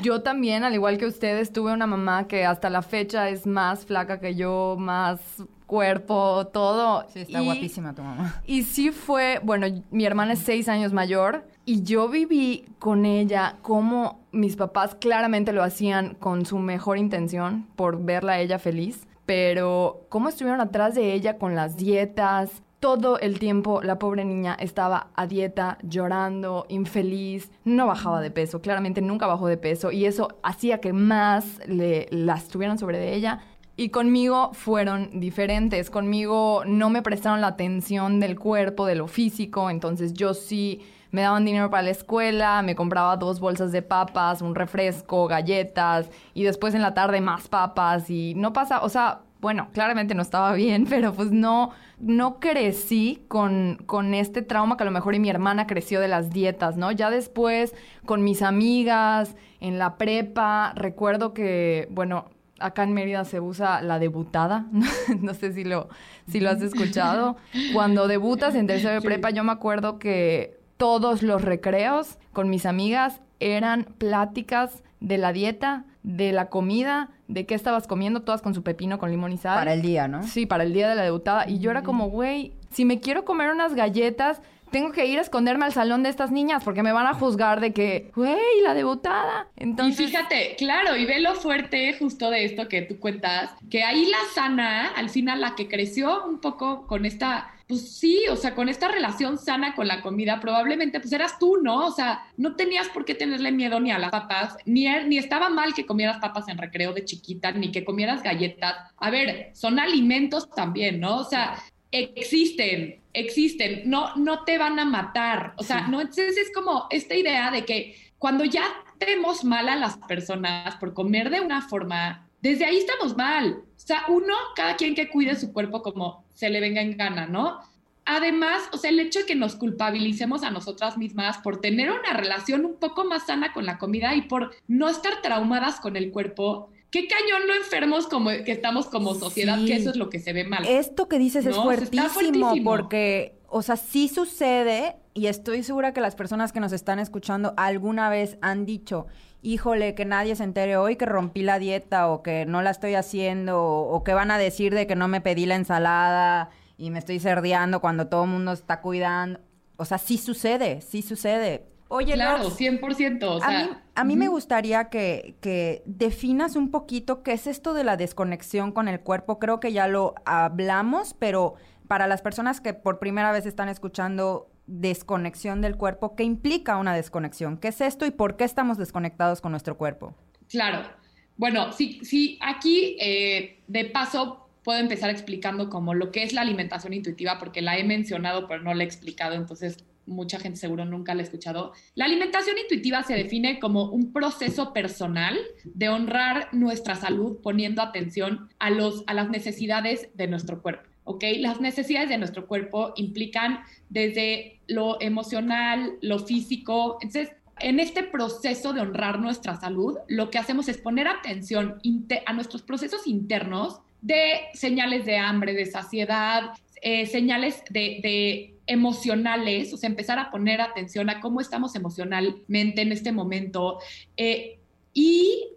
yo también, al igual que ustedes, tuve una mamá que hasta la fecha es más flaca que yo, más cuerpo, todo. Sí, está guapísima tu mamá. Y sí fue, bueno, mi hermana es seis años mayor y yo viví con ella como mis papás claramente lo hacían con su mejor intención por verla a ella feliz, pero cómo estuvieron atrás de ella con las dietas, todo el tiempo la pobre niña estaba a dieta, llorando, infeliz, no bajaba de peso, claramente nunca bajó de peso y eso hacía que más le, la estuvieran sobre de ella Y conmigo fueron diferentes. Conmigo no me prestaron la atención del cuerpo, de lo físico. Entonces yo sí me daban dinero para la escuela, me compraba dos bolsas de papas, un refresco, galletas y después en la tarde más papas y no pasa, o sea, bueno, claramente no estaba bien, pero pues no, no crecí con, con este trauma que a lo mejor y mi hermana creció de las dietas, ¿no? Ya después, con mis amigas, en la prepa, recuerdo que, bueno, acá en Mérida se usa la debutada, no sé si lo, si lo has escuchado. Cuando debutas en tercero de prepa, yo me acuerdo que todos los recreos con mis amigas eran pláticas de la dieta, de la comida, de qué estabas comiendo, todas con su pepino con limón y sal. Para el día, ¿no? Sí, para el día de la debutada. Y yo era como, güey, si me quiero comer unas galletas, tengo que ir a esconderme al salón de estas niñas porque me van a juzgar de que, güey, la debutada. Entonces... Y fíjate, claro, y ve lo fuerte justo de esto que tú cuentas, que ahí la sana, al final la que creció un poco con esta pues sí, o sea, con esta relación sana con la comida, probablemente pues eras tú, ¿no? O sea, no tenías por qué tenerle miedo ni a las papas, ni, er, ni estaba mal que comieras papas en recreo de chiquita, ni que comieras galletas. A ver, son alimentos también, ¿no? O sea, existen, existen, no, no te van a matar. O sea, no, entonces es como esta idea de que cuando ya tenemos mal a las personas por comer de una forma, desde ahí estamos mal. O sea, uno, cada quien que cuide su cuerpo como se le venga en gana, ¿no? Además, o sea, el hecho de que nos culpabilicemos a nosotras mismas por tener una relación un poco más sana con la comida y por no estar traumadas con el cuerpo, qué cañón no enfermos como que estamos como sociedad, que eso es lo que se ve mal. Esto que dices es fuertísimo, fuertísimo, porque, o sea, sí sucede y estoy segura que las personas que nos están escuchando alguna vez han dicho, híjole, que nadie se entere hoy que rompí la dieta o que no la estoy haciendo o, que van a decir de que no me pedí la ensalada y me estoy cerdeando cuando todo el mundo está cuidando. O sea, sí sucede, sí sucede. Oye, claro, 100%. O sea, a mí, a mí me gustaría que, que, definas un poquito qué es esto de la desconexión con el cuerpo. Creo que ya lo hablamos, pero para las personas que por primera vez están escuchando desconexión del cuerpo, ¿qué implica una desconexión? ¿Qué es esto y por qué estamos desconectados con nuestro cuerpo? Claro. Bueno, sí, sí, aquí eh, de paso puedo empezar explicando como lo que es la alimentación intuitiva, porque la he mencionado, pero no la he explicado, entonces mucha gente seguro nunca la ha escuchado. La alimentación intuitiva se define como un proceso personal de honrar nuestra salud poniendo atención a, los, a las necesidades de nuestro cuerpo. ¿ok? Las necesidades de nuestro cuerpo implican desde lo emocional, lo físico. Entonces, en este proceso de honrar nuestra salud, lo que hacemos es poner atención a nuestros procesos internos de señales de hambre, de saciedad, eh, señales de, emocionales, o sea, empezar a poner atención a cómo estamos emocionalmente en este momento. Eh, y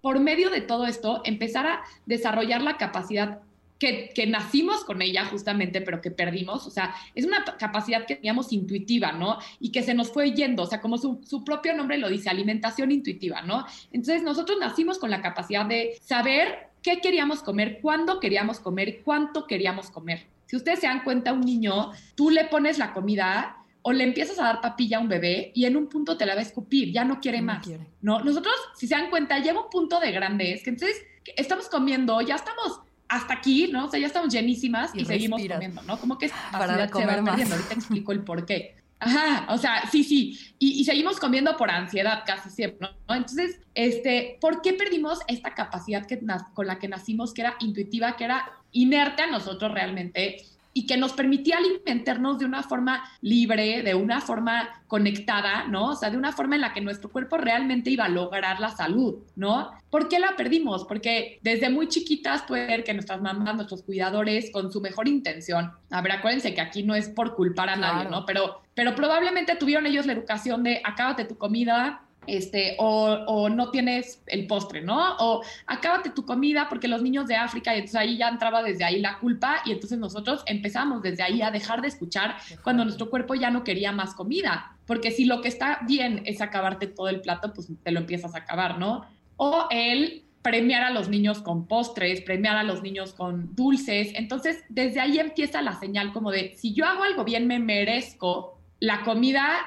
por medio de todo esto, empezar a desarrollar la capacidad que, nacimos con ella justamente, pero que perdimos. O sea, es una capacidad que teníamos intuitiva, ¿no? Y que se nos fue yendo, o sea, como su, su propio nombre lo dice, alimentación intuitiva, ¿no? Entonces nosotros nacimos con la capacidad de saber qué queríamos comer, cuándo queríamos comer, cuánto queríamos comer. Si ustedes se dan cuenta, un niño, tú le pones la comida o le empiezas a dar papilla a un bebé y en un punto te la va a escupir, ya no quiere más. No, nosotros, si se dan cuenta, llega un punto de grandez que entonces estamos comiendo, ya estamos hasta aquí, ¿no? O sea, ya estamos llenísimas y, seguimos comiendo, ¿no? Como que es para comer más. Ahorita explico el por qué. Ajá, o sea, sí, sí. Y, seguimos comiendo por ansiedad casi siempre, ¿no? Entonces, este, ¿por qué perdimos esta capacidad que, con la que nacimos, que era intuitiva, que era inerte a nosotros realmente? y que nos permitía alimentarnos de una forma libre, de una forma conectada, ¿no? O sea, de una forma en la que nuestro cuerpo realmente iba a lograr la salud, ¿no? ¿Por qué la perdimos? Porque desde muy chiquitas puede ser que nuestras mamás, nuestros cuidadores, con su mejor intención, a ver, acuérdense que aquí no es por culpar a nadie, ¿no? Pero, pero probablemente tuvieron ellos la educación de acábate tu comida, este, o, no tienes el postre, ¿no? O acábate tu comida porque los niños de África, y entonces ahí ya entraba desde ahí la culpa y entonces nosotros empezamos desde ahí a dejar de escuchar cuando nuestro cuerpo ya no quería más comida, porque si lo que está bien es acabarte todo el plato, pues te lo empiezas a acabar, ¿no? O el premiar a los niños con postres, premiar a los niños con dulces, entonces desde ahí empieza la señal como de, si yo hago algo bien, me merezco la comida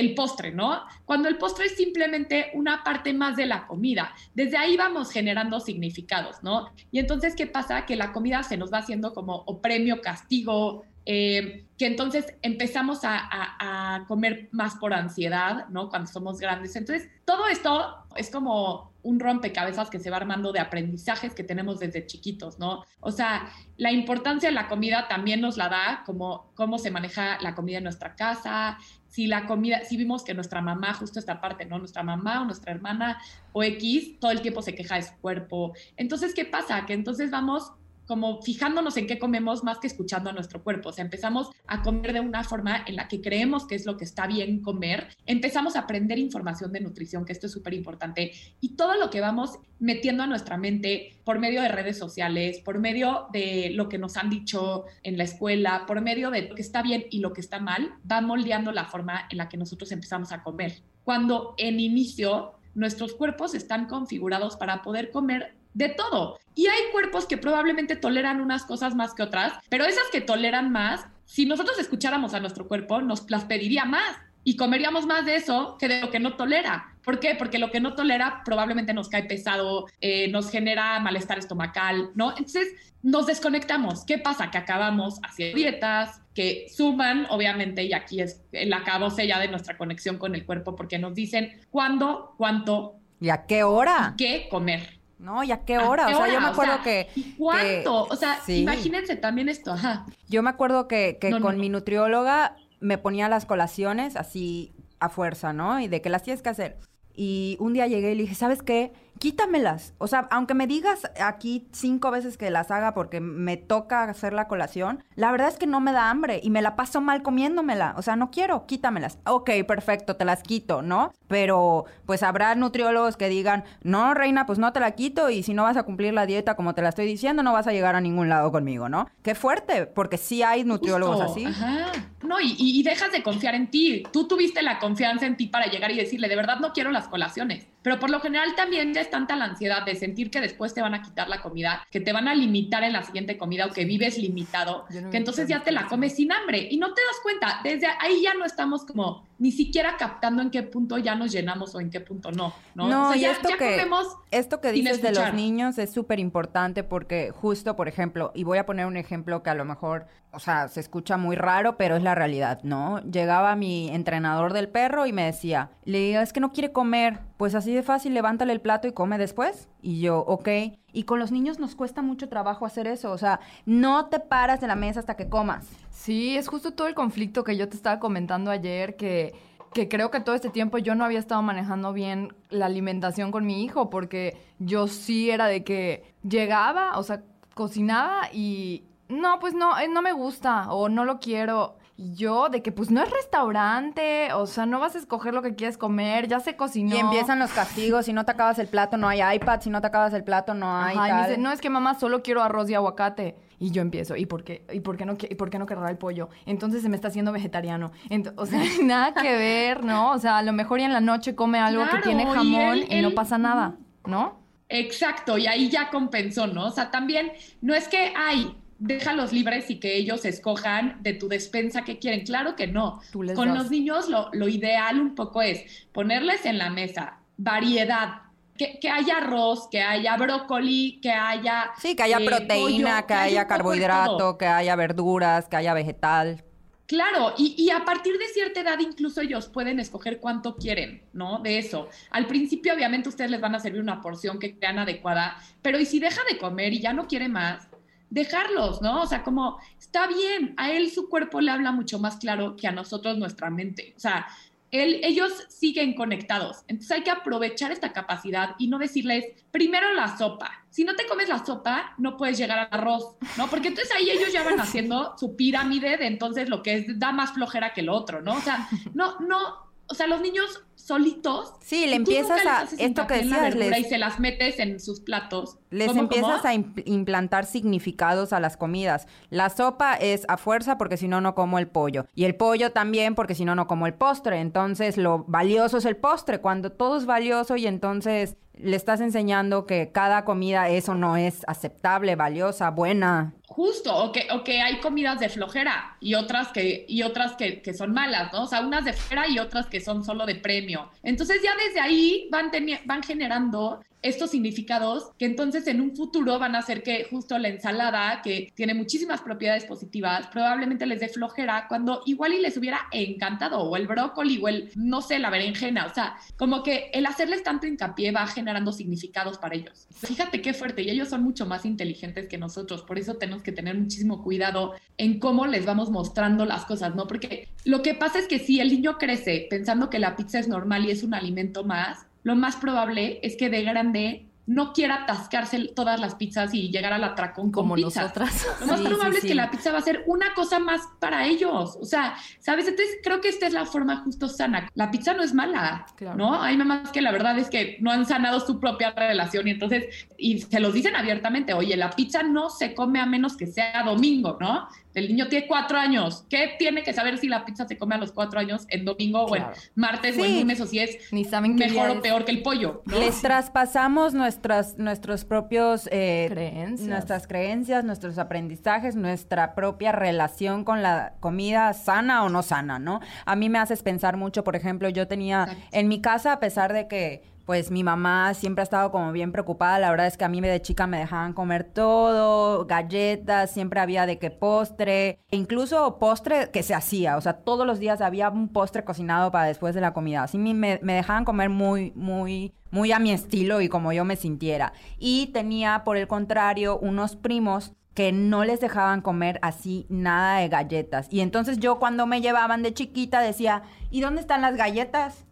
el postre, ¿no? Cuando el postre es simplemente una parte más de la comida. Desde ahí vamos generando significados, ¿no? Y entonces, ¿qué pasa? Que la comida se nos va haciendo como o premio, castigo, eh, que entonces empezamos a, comer más por ansiedad, ¿no? Cuando somos grandes. Entonces, todo esto es como un rompecabezas que se va armando de aprendizajes que tenemos desde chiquitos, ¿no? O sea, la importancia de la comida también nos la da, como cómo se maneja la comida en nuestra casa, si la comida, si vimos que nuestra mamá, justo esta parte, ¿no? Nuestra mamá o nuestra hermana o X, todo el tiempo se queja de su cuerpo. Entonces, ¿qué pasa? Que entonces vamos como fijándonos en qué comemos más que escuchando a nuestro cuerpo. O sea, empezamos a comer de una forma en la que creemos que es lo que está bien comer. Empezamos a aprender información de nutrición, que esto es súper importante. Y todo lo que vamos metiendo a nuestra mente por medio de redes sociales, por medio de lo que nos han dicho en la escuela, por medio de lo que está bien y lo que está mal, va moldeando la forma en la que nosotros empezamos a comer. Cuando en inicio nuestros cuerpos están configurados para poder comer de todo. Y hay cuerpos que probablemente toleran unas cosas más que otras, pero esas que toleran más, si nosotros escucháramos a nuestro cuerpo, nos las pediría más y comeríamos más de eso que de lo que no tolera. ¿Por qué? Porque lo que no tolera probablemente nos cae pesado, eh, nos genera malestar estomacal, ¿no? Entonces nos desconectamos. ¿Qué pasa? Que acabamos haciendo dietas que suman, obviamente, y aquí es el acabose ya de nuestra conexión con el cuerpo, porque nos dicen cuándo, cuánto y a qué hora. qué comer. ¿No? ¿Y a qué hora? o sea, yo me acuerdo que... ¿Y cuánto? o sea, imagínense también esto, ajá. Yo me acuerdo que, con mi nutrióloga me ponía las colaciones así a fuerza, ¿no? Y de que las tienes que hacer. Y un día llegué y le dije, ¿sabes qué? Quítamelas. O sea, aunque me digas aquí cinco veces que las haga porque me toca hacer la colación, la verdad es que no me da hambre y me la paso mal comiéndomela. O sea, no quiero, quítamelas. Ok, perfecto, te las quito, ¿no? Pero pues habrá nutriólogos que digan, no, reina, pues no te la quito y si no vas a cumplir la dieta como te la estoy diciendo, no vas a llegar a ningún lado conmigo, ¿no? Qué fuerte, porque sí hay nutriólogos así. Ajá. No, y, y dejas de confiar en ti. Tú tuviste la confianza en ti para llegar y decirle, de verdad no quiero las colaciones. Pero por lo general también ya tanta la ansiedad de sentir que después te van a quitar la comida, que te van a limitar en la siguiente comida o que vives limitado, que entonces ya te la comes sin hambre y no te das cuenta. Desde ahí ya no estamos como ni siquiera captando en qué punto ya nos llenamos o en qué punto no. No, no y esto, que, esto que dices de los niños es súper importante porque justo, por ejemplo, y voy a poner un ejemplo que a lo mejor, o sea, se escucha muy raro, pero es la realidad, ¿no? Llegaba mi entrenador del perro y me decía, le digo, es que no quiere comer, pues así de fácil, levántale el plato y come después. Y yo, ok. Y con los niños nos cuesta mucho trabajo hacer eso. O sea, no te paras de la mesa hasta que comas. Sí, es justo todo el conflicto que yo te estaba comentando ayer, que, que creo que todo este tiempo yo no había estado manejando bien la alimentación con mi hijo, porque yo sí era de que llegaba, o sea, cocinaba y no, pues no, eh, no me gusta o no lo quiero. Y yo, de que pues no es restaurante, o sea, no vas a escoger lo que quieres comer, ya se cocinó. Y empiezan los castigos, si no te acabas el plato no hay iPad, si no te acabas el plato no hay Ajá, Y dice, no, es que mamá solo quiero arroz y aguacate. Y yo empiezo, ¿y por qué? ¿Y por qué no, y por qué no querrá el pollo? Entonces se me está haciendo vegetariano. o sea, nada que ver, ¿no? O sea, a lo mejor y en la noche come algo que tiene jamón y, no pasa nada, ¿no? Exacto, y ahí ya compensó, ¿no? O sea, también no es que, ay, déjalos libres y que ellos escojan de tu despensa que quieren. Claro que no. Con los niños lo, lo, ideal un poco es ponerles en la mesa variedad. Que, que haya arroz, que haya brócoli, que haya... Sí, que haya eh, proteína, que, haya carbohidrato, que haya verduras, que haya vegetal. Claro, y, y, a partir de cierta edad incluso ellos pueden escoger cuánto quieren, ¿no? De eso. Al principio obviamente ustedes les van a servir una porción que crean adecuada, pero y si deja de comer y ya no quiere más, dejarlos, ¿no? O sea, como está bien, a él su cuerpo le habla mucho más claro que a nosotros nuestra mente. O sea, él, ellos siguen conectados. Entonces hay que aprovechar esta capacidad y no decirles, primero la sopa. Si no te comes la sopa, no puedes llegar al arroz, ¿no? Porque entonces ahí ellos ya van haciendo su pirámide de entonces lo que es, da más flojera que lo otro, ¿no? O sea, no, no, o sea, los niños solitos. Sí, le empiezas a esto que decías, les, y se las metes en sus platos. Les empiezas a implantar significados a las comidas. La sopa es a fuerza porque si no no como el pollo y el pollo también porque si no no como el postre. Entonces lo valioso es el postre cuando todo es valioso y entonces le estás enseñando que cada comida eso no es aceptable, valiosa, buena. Justo, o que, o que hay comidas de flojera y otras que, y otras que, que, son malas, ¿no? O sea, unas de flojera y otras que son solo de premio. Entonces ya desde ahí van, van generando estos significados que entonces en un futuro van a hacer que justo la ensalada, que tiene muchísimas propiedades positivas, probablemente les dé flojera cuando igual y les hubiera encantado, o el brócoli, o el, no sé, la berenjena, o sea, como que el hacerles tanto hincapié va generando significados para ellos. Fíjate qué fuerte, y ellos son mucho más inteligentes que nosotros, por eso tenemos que tener muchísimo cuidado en cómo les vamos mostrando las cosas, ¿no? Porque lo que pasa es que si el niño crece pensando que la pizza es normal y es un alimento más, lo más probable es que de grande no quiera atascarse todas las pizzas y llegar al atracón como pizza. nosotras. Lo más probable es que la pizza va a ser una cosa más para ellos. O sea, ¿sabes? Entonces creo que esta es la forma justo sana. La pizza no es mala, ¿no? Hay mamás que la verdad es que no han sanado su propia relación y entonces, y se los dicen abiertamente, oye, la pizza no se come a menos que sea domingo, ¿no? El niño tiene cuatro años. ¿Qué tiene que saber si la pizza se come a los cuatro años en domingo o en martes o en lunes o si es Ni saben mejor o peor que el pollo? Les traspasamos nuestras, nuestros propios eh, creencias. nuestras creencias, nuestros aprendizajes, nuestra propia relación con la comida sana o no sana, ¿no? A mí me haces pensar mucho, por ejemplo, yo tenía en mi casa, a pesar de que pues mi mamá siempre ha estado como bien preocupada. La verdad es que a mí de chica me dejaban comer todo, galletas, siempre había de qué postre, incluso postre que se hacía. O sea, todos los días había un postre cocinado para después de la comida. Así me, me dejaban comer muy, muy, muy a mi estilo y como yo me sintiera. Y tenía, por el contrario, unos primos que no les dejaban comer así nada de galletas. Y entonces yo cuando me llevaban de chiquita decía, ¿y dónde están las galletas?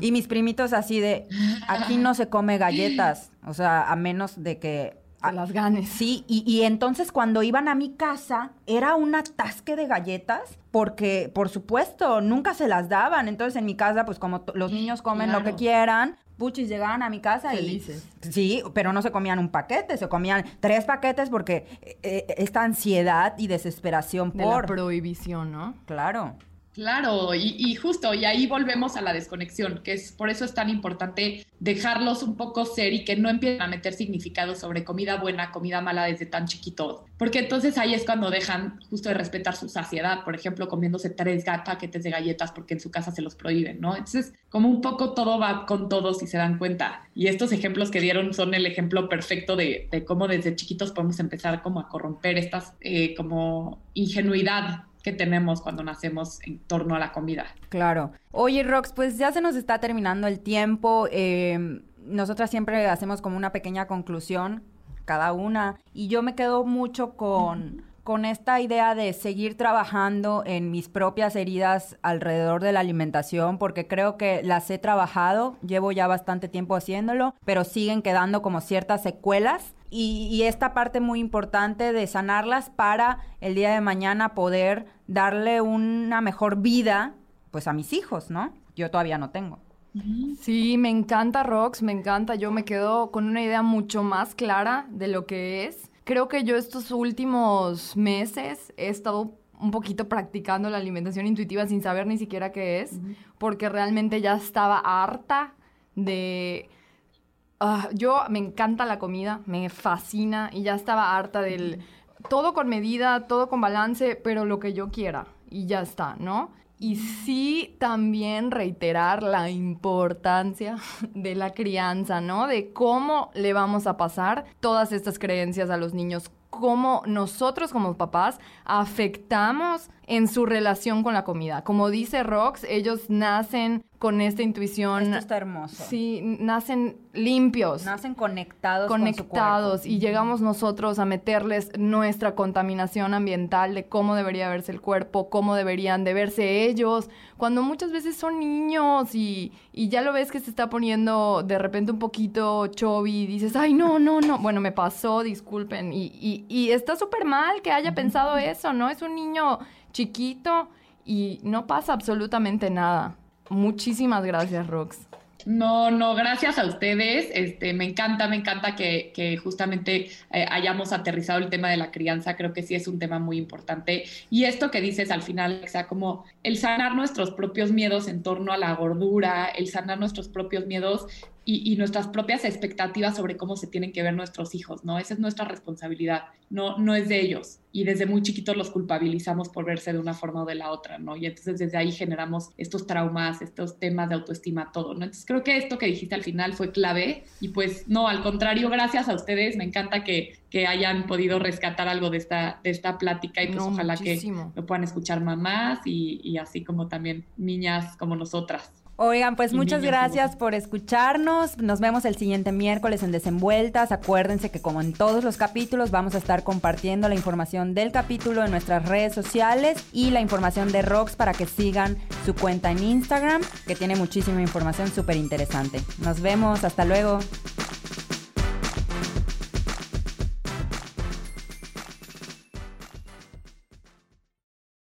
Y mis primitos así de, aquí no se come galletas, o sea, a menos de que... las ganes. Sí, y, entonces cuando iban a mi casa era un atasque de galletas porque, por supuesto, nunca se las daban. Entonces en mi casa, pues como los niños comen lo que quieran, puchis llegaban a mi casa Felices. y... Sí, pero no se comían un paquete, se comían tres paquetes porque eh, eh, esta ansiedad y desesperación por... la prohibición, ¿no? Claro. Claro, y, justo, y ahí volvemos a la desconexión, que es por eso es tan importante dejarlos un poco ser y que no empiecen a meter significados sobre comida buena, comida mala desde tan chiquitos, porque entonces ahí es cuando dejan justo de respetar su saciedad, por ejemplo, comiéndose tres paquetes de galletas porque en su casa se los prohíben, ¿no? Entonces, como un poco todo va con todos si se dan cuenta. Y estos ejemplos que dieron son el ejemplo perfecto de, cómo desde chiquitos podemos empezar como a corromper estas eh, como ingenuidad tenemos cuando nacemos en torno a la comida. Claro. Oye, Rox, pues ya se nos está terminando el tiempo. Eh, nosotras siempre hacemos como una pequeña conclusión, cada una, y yo me quedo mucho con, con esta idea de seguir trabajando en mis propias heridas alrededor de la alimentación, porque creo que las he trabajado, llevo ya bastante tiempo haciéndolo, pero siguen quedando como ciertas secuelas y, esta parte muy importante de sanarlas para el día de mañana poder darle una mejor vida pues a mis hijos, ¿no? Yo todavía no tengo. Sí, me encanta Rox, me encanta. Yo me quedo con una idea mucho más clara de lo que es. Creo que yo estos últimos meses he estado un poquito practicando la alimentación intuitiva sin saber ni siquiera qué es, porque realmente ya estaba harta de Ah, yo me encanta la comida, me fascina y ya estaba harta del todo con medida, todo con balance, pero lo que yo quiera y ya está, ¿no? Y sí también reiterar la importancia de la crianza, ¿no? De cómo le vamos a pasar todas estas creencias a los niños, cómo nosotros como papás afectamos en su relación con la comida. Como dice Rox, ellos nacen con esta intuición. Esto está hermoso. Sí, nacen limpios. Nacen conectados. Conectados. y llegamos nosotros a meterles nuestra contaminación ambiental de cómo debería verse el cuerpo, cómo deberían de verse ellos, cuando muchas veces son niños y, y ya lo ves que se está poniendo de repente un poquito chovi y dices, ay, no, no, no. Bueno, me pasó, disculpen. Y, y, y está súper mal que haya pensado eso, ¿no? Es un niño chiquito y no pasa absolutamente nada. Muchísimas gracias, Rox. No, no, gracias a ustedes. Este, me encanta, me encanta que, justamente eh, hayamos aterrizado el tema de la crianza. Creo que sí es un tema muy importante. Y esto que dices al final, o sea, como el sanar nuestros propios miedos en torno a la gordura, el sanar nuestros propios miedos y, nuestras propias expectativas sobre cómo se tienen que ver nuestros hijos, ¿no? Esa es nuestra responsabilidad, no, no es de ellos. Y desde muy chiquitos los culpabilizamos por verse de una forma o de la otra, ¿no? Y entonces desde ahí generamos estos traumas, estos temas de autoestima, todo, ¿no? Entonces creo que esto que dijiste al final fue clave y pues no, al contrario, gracias a ustedes, me encanta que, que hayan podido rescatar algo de esta, de esta plática y pues ojalá que lo puedan escuchar mamás y, y así como también niñas como nosotras. Oigan, pues muchas gracias por escucharnos. Nos vemos el siguiente miércoles en Desenvueltas. Acuérdense que como en todos los capítulos vamos a estar compartiendo la información del capítulo en nuestras redes sociales y la información de Rox para que sigan su cuenta en Instagram, que tiene muchísima información súper interesante. Nos vemos, hasta luego.